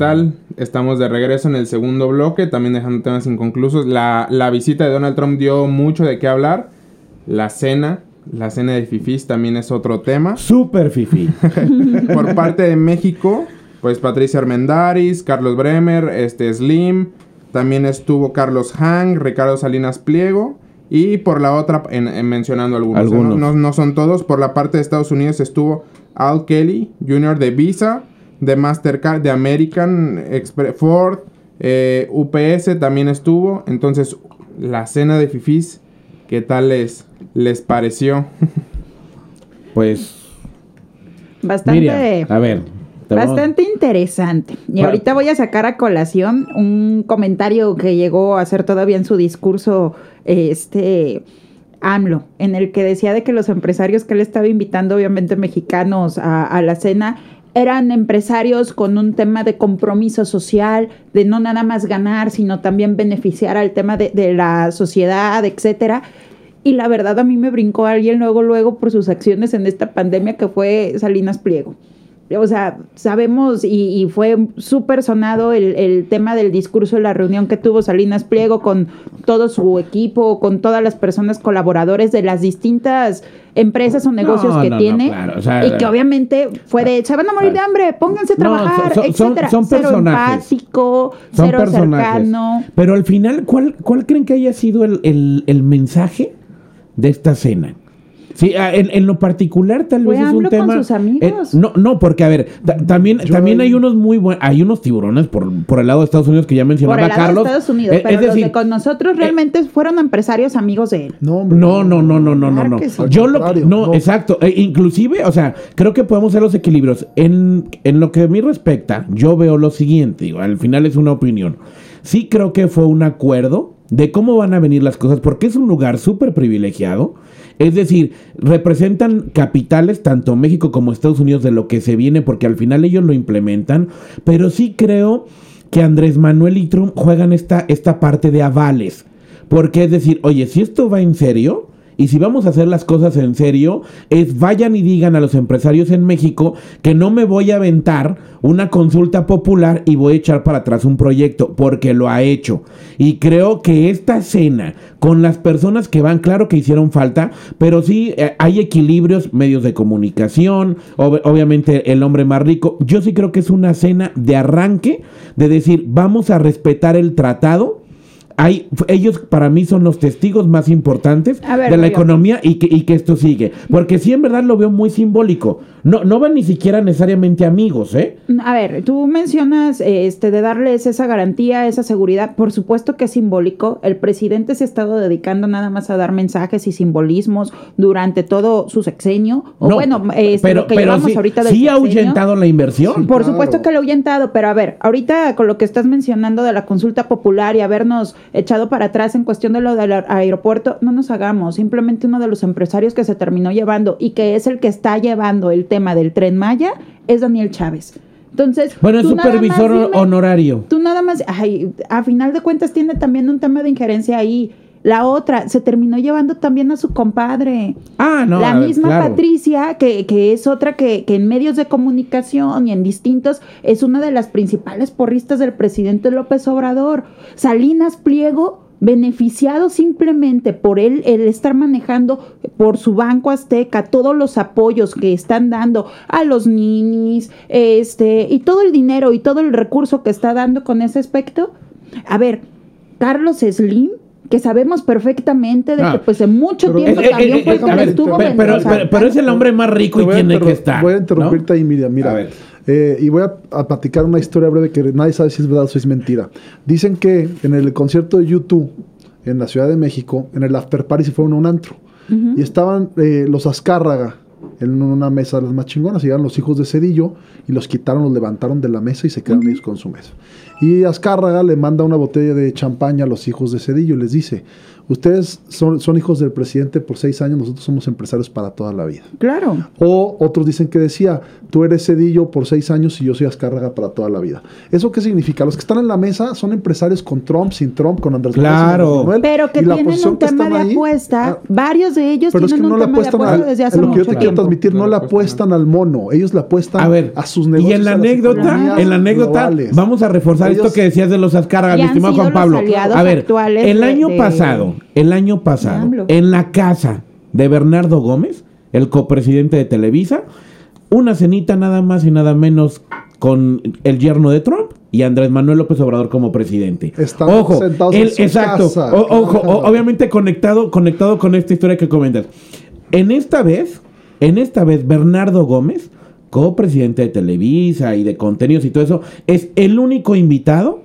tal? Estamos de regreso en el segundo bloque, también dejando temas inconclusos. La, la visita de Donald Trump dio mucho de qué hablar. La cena, la cena de fifís también es otro tema. Súper fifí. Por parte de México, pues Patricia Armendaris, Carlos Bremer, este Slim, también estuvo Carlos Hang, Ricardo Salinas Pliego. Y por la otra, en, en mencionando algunos, ¿no? Algunos. No, no son todos. Por la parte de Estados Unidos estuvo Al Kelly Jr. de Visa, de Mastercard, de American Express, Ford, eh, UPS también estuvo. Entonces, la cena de Fifis, ¿qué tal les, les pareció? Pues, Bastante. Miriam, a ver. Bastante interesante. Y ahorita voy a sacar a colación un comentario que llegó a hacer todavía en su discurso este AMLO, en el que decía de que los empresarios que él estaba invitando, obviamente mexicanos, a, a la cena, eran empresarios con un tema de compromiso social, de no nada más ganar, sino también beneficiar al tema de, de la sociedad, etcétera. Y la verdad a mí me brincó alguien luego, luego por sus acciones en esta pandemia que fue Salinas Pliego. O sea, sabemos y, y fue súper sonado el, el tema del discurso de la reunión que tuvo Salinas Pliego con todo su equipo, con todas las personas colaboradores de las distintas empresas o negocios No, que no, no, tiene claro, o sea, y que obviamente fue de se van a morir de hambre, pónganse a trabajar, son- son- etcétera. son cero personajes. empático, Son cero personajes. cercano. Pero al final, ¿cuál, cuál creen que haya sido el, el- el mensaje de esta cena? Sí, ah, en, en lo particular tal vez es un con sus amigos. eh, no, no, porque a ver, ta- también, Yo también hay unos muy buenos, hay unos tiburones por, por el lado de Estados Unidos que ya Por mencionaba el lado Carlos. de Estados Unidos, Eh, pero es los decir, de con nosotros realmente fueron empresarios amigos de él. No. No, no, no, no, no, no, sí. Yo lo que, no, no. exacto. Inclusive, o sea, creo que podemos hacer los equilibrios. En, en lo que a mí respecta, yo veo lo siguiente, digo, al final es una opinión. Sí creo que fue un acuerdo de cómo van a venir las cosas, porque es un lugar súper privilegiado. Es decir, representan capitales, tanto México como Estados Unidos, de lo que se viene, porque al final ellos lo implementan. Pero sí creo que Andrés Manuel y Trump juegan esta, esta parte de avales. Porque es decir, oye, si esto va en serio, y si vamos a hacer las cosas en serio, es vayan y digan a los empresarios en México que no me voy a aventar una consulta popular y voy a echar para atrás un proyecto, porque lo ha hecho. Y creo que esta cena, con las personas que van, claro que hicieron falta, pero sí eh, hay equilibrios, medios de comunicación, ob- obviamente el hombre más rico. Yo sí creo que es una cena de arranque, de decir, vamos a respetar el tratado. Hay, ellos para mí son los testigos más importantes ver, de la economía y que, y que esto sigue. Porque sí, en verdad lo veo muy simbólico. No, no van ni siquiera necesariamente amigos, ¿eh? A ver, tú mencionas este de darles esa garantía, esa seguridad. Por supuesto que es simbólico. El presidente se ha estado dedicando nada más a dar mensajes y simbolismos durante todo su sexenio. O No, bueno, este, lo que llevamos sí, ahorita del sí ha ahuyentado la inversión. Por Claro. supuesto que lo he ahuyentado, pero a ver, ahorita con lo que estás mencionando de la consulta popular y habernos echado para atrás en cuestión de lo del aer- aeropuerto, no nos hagamos. Simplemente uno de los empresarios que se terminó llevando y que es el que está llevando el tema del tren Maya es Daniel Chávez. Entonces, Bueno, es supervisor dime- honorario. Tú nada más, ay, a final de cuentas tiene también un tema de injerencia ahí. La otra, se terminó llevando también a su compadre. Ah, no. la ver, misma claro. Patricia, que, que es otra que, que en medios de comunicación y en distintos, es una de las principales porristas del presidente López Obrador. Salinas Pliego, beneficiado simplemente por él, el estar manejando por su Banco Azteca todos los apoyos que están dando a los ninis, este, y todo el dinero y todo el recurso que está dando con ese aspecto. A ver, Carlos Slim, que sabemos perfectamente de Ah. que pues en mucho Pero- tiempo Eh, también eh, fue eh, ver, estuvo pero, pero, pero- pero es el hombre más rico y tiene que estar. Voy a interrumpirte ahí, Miriam. Mira, A ver. eh, y voy a, a platicar una historia breve que nadie sabe si es verdad o si es mentira. Dicen que en el concierto de YouTube en la Ciudad de México, en el After Party se fueron a un antro. Y estaban eh, los Azcárraga en una mesa de las más chingonas. Llegaron los hijos de Cedillo y los quitaron, los levantaron de la mesa y se quedaron ellos con su mesa. Y Azcárraga le manda una botella de champaña a los hijos de Cedillo y les dice, ustedes son, son hijos del presidente por seis años, nosotros somos empresarios para toda la vida. Claro. O otros dicen que decía, tú eres Cedillo por seis años y yo soy Azcárraga para toda la vida. ¿Eso qué significa? Los que están en la mesa son empresarios con Trump, sin Trump, con Andrés Claro. Manuel, Pero que tienen un tema de ahí, apuesta. ah, Varios de ellos pero es que tienen no un le tema de apuesta desde hace mucho tiempo. Transmitir, no, No le le apuestan al mono, ellos le apuestan A ver, a sus y negocios. en la anécdota, en la anécdota, globales. vamos a reforzar Ellos- esto que decías de los Azcárragas, Y mi estimado Juan Pablo. A ver, el año de- pasado, el año pasado, en la casa de Bernardo Gómez, el copresidente de Televisa, una cenita nada más y nada menos con el yerno de Trump y Andrés Manuel López Obrador como presidente. Están ojo, sentados en el- su exacto, casa. o- ojo, o- obviamente conectado, conectado con esta historia que comentas. En esta vez, en esta vez, Bernardo Gómez, copresidente de Televisa y de contenidos y todo eso, es el único invitado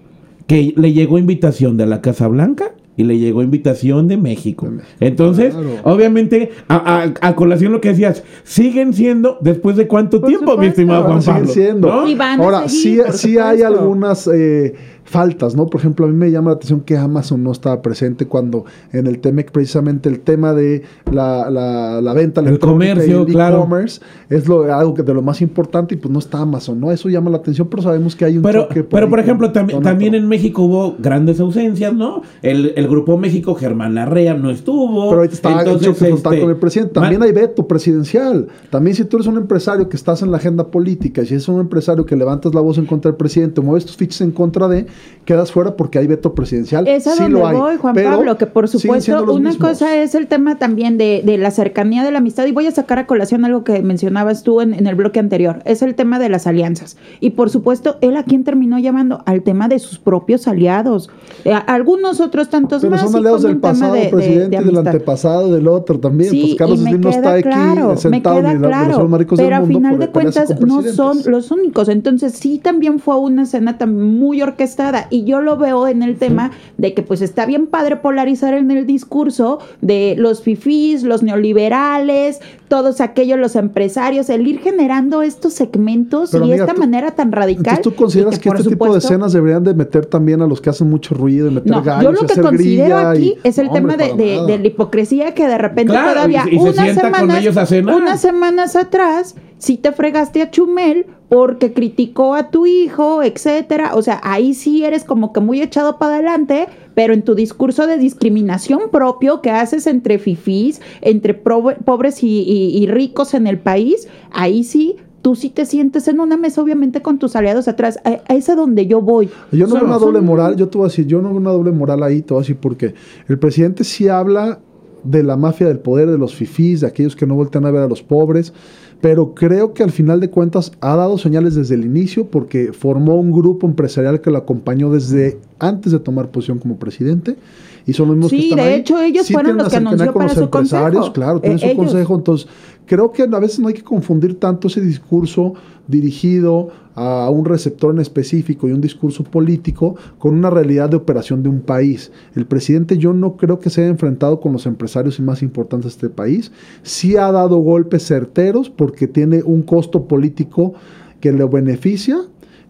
que le llegó invitación de la Casa Blanca y le llegó invitación de México. Entonces, Claro. obviamente, a, a- a colación lo que decías, siguen siendo, después de cuánto Por tiempo, mi estimado Juan siguen Pablo. siendo. ¿no? Y van a Ahora, seguir, sí, sí hay algunas eh, faltas, ¿no? Por ejemplo, a mí me llama la atención que Amazon no estaba presente cuando en el TEMEC precisamente el tema de la, la, la venta El electrónica y comercio, el claro. e-commerce es lo, algo que de lo más importante y pues no está Amazon, ¿no? Eso llama la atención, pero sabemos que hay un Pero, choque. por pero por ejemplo, tam- también en México hubo grandes ausencias, ¿no? El, el Grupo México, Germán Larrea, no estuvo. Pero ahorita está en Entonces, choque frontal este, con el presidente. También hay veto presidencial. También si tú eres un empresario que estás en la agenda política, y si eres un empresario que levantas la voz en contra del presidente, mueves tus fichas en contra de, quedas fuera porque hay veto presidencial. Es a Sí donde lo hay, voy, Juan Pablo, que por supuesto una mismos. cosa es el tema también de, de la cercanía de la amistad y voy a sacar a colación algo que mencionabas tú en, en el bloque anterior, es el tema de las alianzas. Y por supuesto, él a quien terminó llamando al tema de sus propios aliados. Eh, algunos otros tantos Pero más. son aliados del pasado de- de- presidente de del antepasado del otro también. Sí, pues Carlos Slim no está aquí claro, me sentado queda ni claro, maricos pero a final de cuentas no son los únicos, entonces sí también fue una escena tan muy orquestada y yo lo veo en el tema de que pues está bien padre polarizar en el discurso de los fifís, los neoliberales, todos aquellos los empresarios, el ir generando estos segmentos Pero, y amiga, esta tú- manera tan radical. Tú consideras y que, por este tipo de supuesto- escenas deberían de meter también a los que hacen mucho ruido, de meter no, gallos, yo lo y que hacer considero aquí y- es el No, tema hombre, de, de- de la hipocresía que de repente Claro, todavía y- y se unas sienta con semanas, ellos a cenar. unas semanas atrás sí te fregaste a Chumel porque criticó a tu hijo, etcétera. O sea, ahí sí eres como que muy echado para adelante, pero en tu discurso de discriminación propio que haces entre fifís, entre pobres y, y- y ricos en el país, ahí sí. Tú sí te sientes en una mesa, obviamente, con tus aliados atrás. A, a donde yo voy. Yo no Son- veo una son- doble moral, yo te voy a decir, yo no veo una doble moral ahí, te voy a decir porque el presidente sí habla de la mafia del poder, de los fifís, de aquellos que no voltean a ver a los pobres, pero creo que al final de cuentas ha dado señales desde el inicio porque formó un grupo empresarial que lo acompañó desde antes de tomar posición como presidente y son los mismos Sí, que están de ahí. hecho, ellos fueron los que anunció con para los su empresarios, consejo. claro, tienen Eh, su ellos. consejo, entonces creo que a veces no hay que confundir tanto ese discurso dirigido a un receptor en específico y un discurso político con una realidad de operación de un país. El presidente yo no creo que se haya enfrentado con los empresarios más importantes de este país. Sí ha dado golpes certeros porque tiene un costo político que le beneficia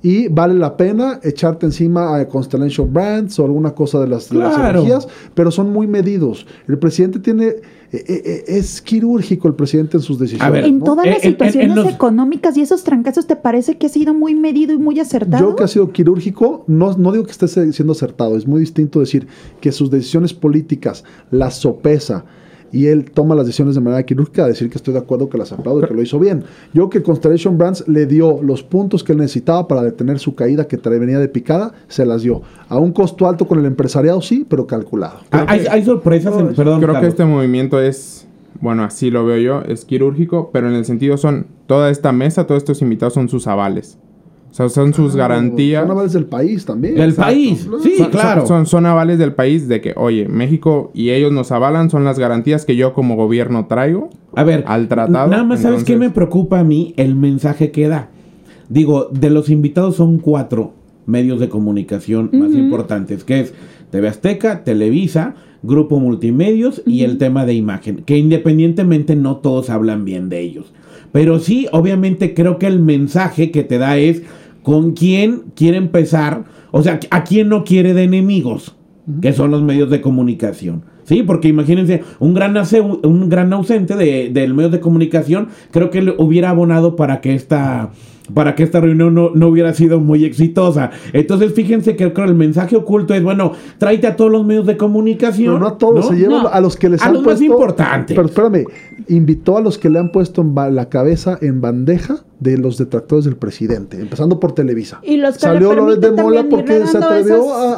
y vale la pena echarte encima a Constellation Brands o alguna cosa de las, de las Claro. energías, pero son muy medidos. El presidente tiene, eh, eh, es quirúrgico el presidente en sus decisiones. A ver, En ¿no? todas Eh, las en- en- situaciones en los- económicas y esos trancazos, ¿te parece que ha sido muy medido y muy acertado? Yo que ha sido quirúrgico, no, no digo que esté siendo acertado, es muy distinto decir que sus decisiones políticas las sopesa y él toma las decisiones de manera quirúrgica a decir que estoy de acuerdo que las aplaudo y que lo hizo bien. Yo que Constellation Brands le dio los puntos que él necesitaba para detener su caída que venía de picada, se las dio. A un costo alto con el empresariado, sí, pero calculado. Ah, hay, hay sorpresas, en- perdón. Creo que este movimiento es, bueno, así lo veo yo, es quirúrgico, pero en el sentido son, toda esta mesa, todos estos invitados son sus avales. O sea, son sus garantías. Son avales del país también. Del país, sí, Son- claro. Son, son, son avales del país de que, oye, México y ellos nos avalan, son las garantías que yo como gobierno traigo. A ver, al tratado, Nada más, ¿sabes qué me preocupa a mí? El mensaje que da. Digo, de los invitados son cuatro medios de comunicación más importantes, que es TV Azteca, Televisa, Grupo Multimedios y el tema de imagen, que independientemente no todos hablan bien de ellos. Pero sí, obviamente creo que el mensaje que te da es con quién quiere empezar, o sea, a quién no quiere de enemigos, que son los medios de comunicación. Sí, porque imagínense, un gran, un gran ausente de, del medio de comunicación, creo que le hubiera abonado para que esta para que esta reunión no, no hubiera sido muy exitosa. Entonces, fíjense que creo el mensaje oculto es, bueno, tráete a todos los medios de comunicación. Pero no a todos, ¿no? se lleva No. a los que les A han los más importantes. Pero espérame, invitó a los que le han puesto la cabeza en bandeja de los detractores del presidente, empezando por Televisa. Y los que Salió Loret de Mola porque se atrevió a,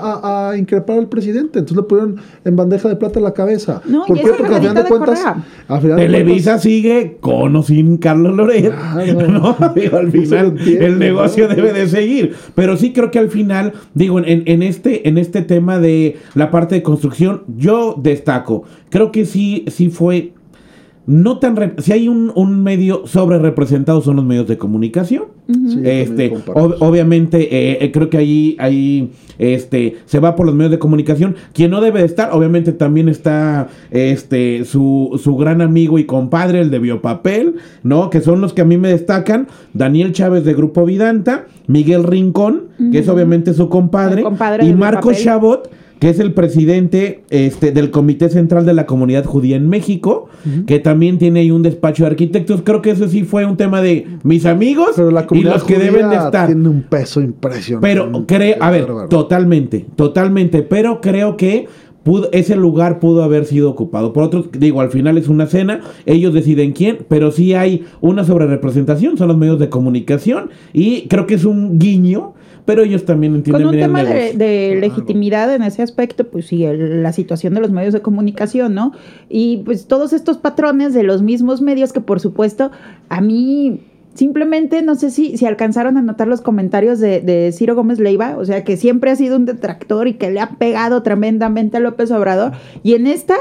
a- a increpar al presidente. Entonces le pusieron en bandeja de plata la cabeza. No, ¿Por y qué? Porque al final de cuentas. Correa. al final de Televisa cuentas- sigue con o sin Carlos Loret. Claro. ¿no? Digo, al final el negocio ¿no? debe de seguir. Pero sí creo que al final, digo, en, en este, en este tema de la parte de construcción, yo destaco. Creo que sí, sí fue. No tan. rep- si hay un, un medio sobre representado son los medios de comunicación. Sí, Este, ob- obviamente, eh, eh, creo que ahí, ahí este, se va por los medios de comunicación. Quien no debe de estar, obviamente también está este, su, su gran amigo y compadre, el de Biopapel, ¿no? Que son los que a mí me destacan. Daniel Chávez de Grupo Vidanta, Miguel Rincón, que es obviamente su compadre, compadre y Marco Biopapel. Chabot, que es el presidente este, del Comité Central de la Comunidad Judía en México, que también tiene ahí un despacho de arquitectos. Creo que eso sí fue un tema de mis amigos Pero la y los que deben de estar. tiene un peso impresionante. Pero creo, a ver, Bárbaro. totalmente, totalmente, pero creo que pudo- ese lugar pudo haber sido ocupado por otros. Digo, al final es una cena, ellos deciden quién, pero sí hay una sobrerepresentación, son los medios de comunicación y creo que es un guiño, pero ellos también entienden Con un bien el tema de, negocio. de Claro. legitimidad en ese aspecto, pues sí, el- la situación de los medios de comunicación, ¿no? Y pues todos estos patrones de los mismos medios que por supuesto a mí simplemente no sé si, si alcanzaron a notar los comentarios de, de Ciro Gómez Leiva, o sea que siempre ha sido un detractor y que le ha pegado tremendamente a López Obrador, y en esta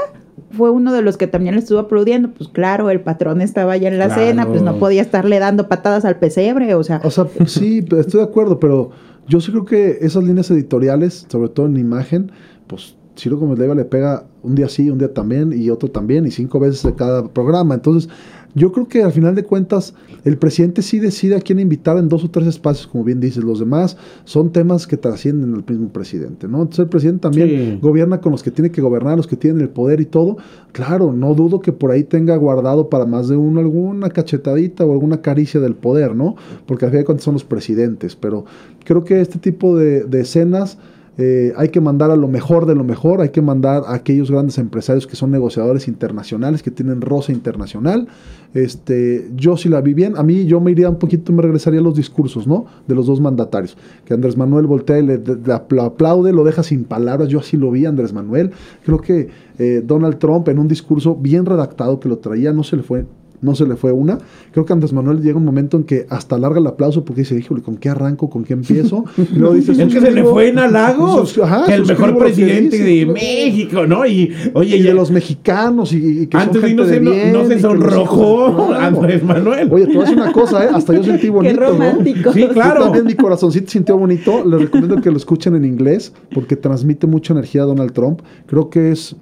fue uno de los que también le estuvo aplaudiendo, pues claro, el patrón estaba ya en la Claro. cena, pues no podía estarle dando patadas al pesebre, o sea, O sea, sí, estoy de acuerdo, pero yo sí creo que esas líneas editoriales, sobre todo en imagen, pues Ciro Gómez Leiva le pega un día sí, un día también y otro también y cinco veces de cada programa. Entonces, yo creo que al final de cuentas el presidente sí decide a quién invitar en dos o tres espacios, como bien dices. Los demás son temas que trascienden al mismo presidente, ¿no? Entonces el presidente también Sí. gobierna con los que tiene que gobernar, los que tienen el poder y todo. Claro, no dudo que por ahí tenga guardado para más de uno alguna cachetadita o alguna caricia del poder, ¿no? Porque al final de cuentas son los presidentes. Pero creo que este tipo de, de escenas eh, hay que mandar a lo mejor de lo mejor, hay que mandar a aquellos grandes empresarios que son negociadores internacionales, que tienen rosa internacional. Este, yo sí la vi bien, a mí yo me iría un poquito, me regresaría a los discursos, ¿no? De los dos mandatarios. Que Andrés Manuel voltea y le, le- le apla- aplaude, lo deja sin palabras, yo así lo vi, Andrés Manuel. Creo que eh, Donald Trump en un discurso bien redactado que lo traía, no se le fue no se le fue una. Creo que Andrés Manuel llega un momento en que hasta alarga el aplauso porque dice, híjole, ¿con qué arranco? ¿Con qué empiezo? Y luego dice, Es que se le "Suscribo- fue en halagos. sus- ajá, que el mejor presidente dice, de. México, ¿no? Y oye, Y de los mexicanos y, y que antes son de no de se, no, bien. no se sonrojó Claro. Andrés Manuel. Oye, a decir una cosa, ¿eh? Hasta yo sentí bonito, ¿no? romántico. Sí, Yo claro. también mi corazoncito sintió bonito. Les recomiendo que lo escuchen en inglés porque transmite mucha energía a Donald Trump. Creo que es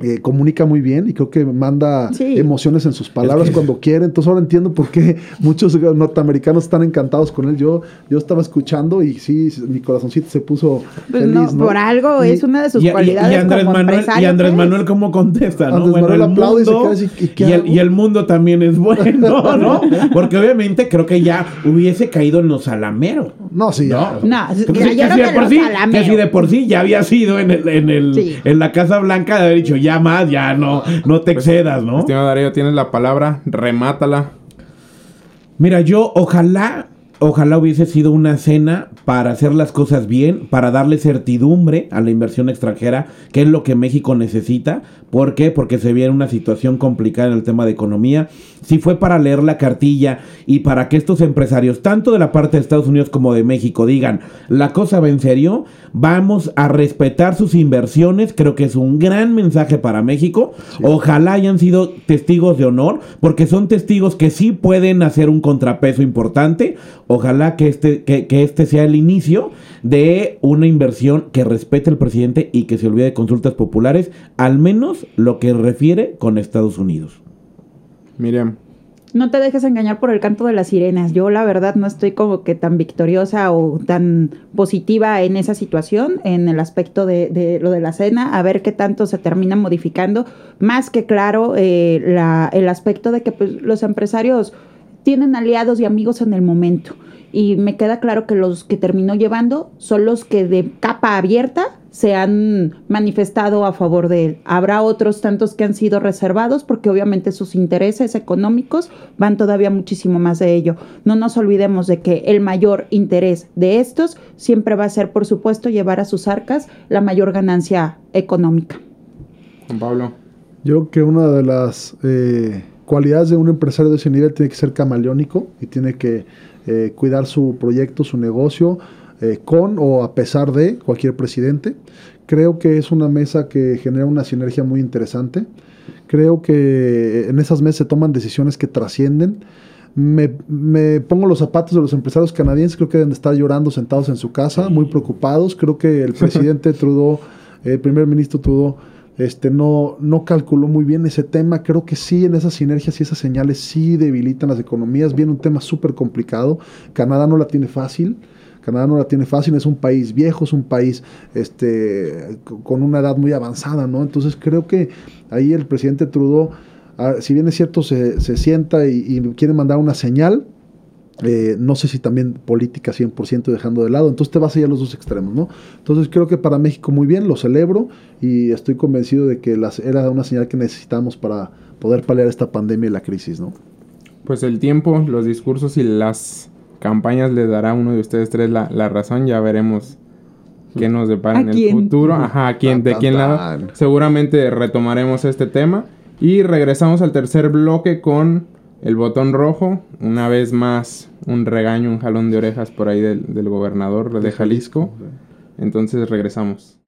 eh, comunica muy bien y creo que manda Sí. emociones en sus palabras Es que- cuando quiere. Entonces ahora entiendo por qué muchos norteamericanos están encantados con él. Yo, yo estaba escuchando y sí, mi corazoncito se puso Pues feliz. no, ¿no? por algo Y- es una de sus Y, y- y cualidades Andrés como Manuel, y Andrés pues. Manuel cómo contesta, ¿no? Andrés Bueno, Manuel el aplaude y se mundo, queda así, ¿y qué y, el, hago? y el mundo también es bueno, ¿no? Porque obviamente creo que ya hubiese caído en los salameros. No, sí, ya. No, No, Que si de por sí, salameros. que si de por sí ya había sido en el, en el, Sí. en la Casa Blanca de haber dicho ya más, ya no, no te excedas, ¿no? Estimado Darío, tienes la palabra, remátala. Mira, yo ojalá, ojalá hubiese sido una cena para hacer las cosas bien, para darle certidumbre a la inversión extranjera, que es lo que México necesita. ¿Por qué? Porque se viene una situación complicada en el tema de economía. Si fue para leer la cartilla y para que estos empresarios, tanto de la parte de Estados Unidos como de México, digan, la cosa va en serio, vamos a respetar sus inversiones, creo que es un gran mensaje para México. Ojalá hayan sido testigos de honor, porque son testigos que sí pueden hacer un contrapeso importante. Ojalá que este, que, que este sea el inicio de una inversión que respete al presidente y que se olvide de consultas populares, al menos lo que refiere con Estados Unidos. Miriam. no te dejes engañar por el canto de las sirenas. Yo la verdad no estoy como que tan victoriosa o tan positiva en esa situación, en el aspecto de, lo de la cena, a ver qué tanto se termina modificando. Más que claro, eh, el aspecto de que pues, los empresarios tienen aliados y amigos en el momento y me queda claro que los que terminó llevando son los que de capa abierta se han manifestado a favor de él. Habrá otros tantos que han sido reservados porque obviamente sus intereses económicos van todavía muchísimo más de ello. No nos olvidemos de que el mayor interés de estos siempre va a ser, por supuesto, llevar a sus arcas la mayor ganancia económica. Juan Pablo. Yo creo que una de las eh, cualidades de un empresario de ese nivel tiene que ser camaleónico y tiene que eh, cuidar su proyecto, su negocio, eh, con o a pesar de cualquier presidente. Creo que es una mesa que genera una sinergia muy interesante. Creo que en esas mesas se toman decisiones que trascienden. Me, me, pongo los zapatos de los empresarios canadienses, creo que deben de estar llorando sentados en su casa, muy preocupados. Creo que el presidente Trudeau, el primer ministro Trudeau, este, no, no calculó muy bien ese tema. Creo que sí, en esas sinergias y esas señales sí debilitan las economías. Viene un tema súper complicado. Canadá no la tiene fácil. Canadá no la tiene fácil, es un país viejo, es un país este, con una edad muy avanzada, ¿no? Entonces creo que ahí el presidente Trudeau, si bien es cierto, se, sienta y, quiere mandar una señal, eh, no sé si también política 100% dejando de lado, entonces te vas a ir a los dos extremos, ¿no? Entonces creo que para México muy bien, lo celebro y estoy convencido de que las, era una señal que necesitamos para poder paliar esta pandemia y la crisis, ¿no? Pues el tiempo, los discursos y las campañas le dará uno de ustedes tres la, razón, ya veremos qué nos depara en el futuro, ajá, ¿a quién, de quién lado, seguramente retomaremos este tema. Y regresamos al tercer bloque con el botón rojo, una vez más un regaño, un jalón de orejas por ahí del, del gobernador de Jalisco. Entonces regresamos.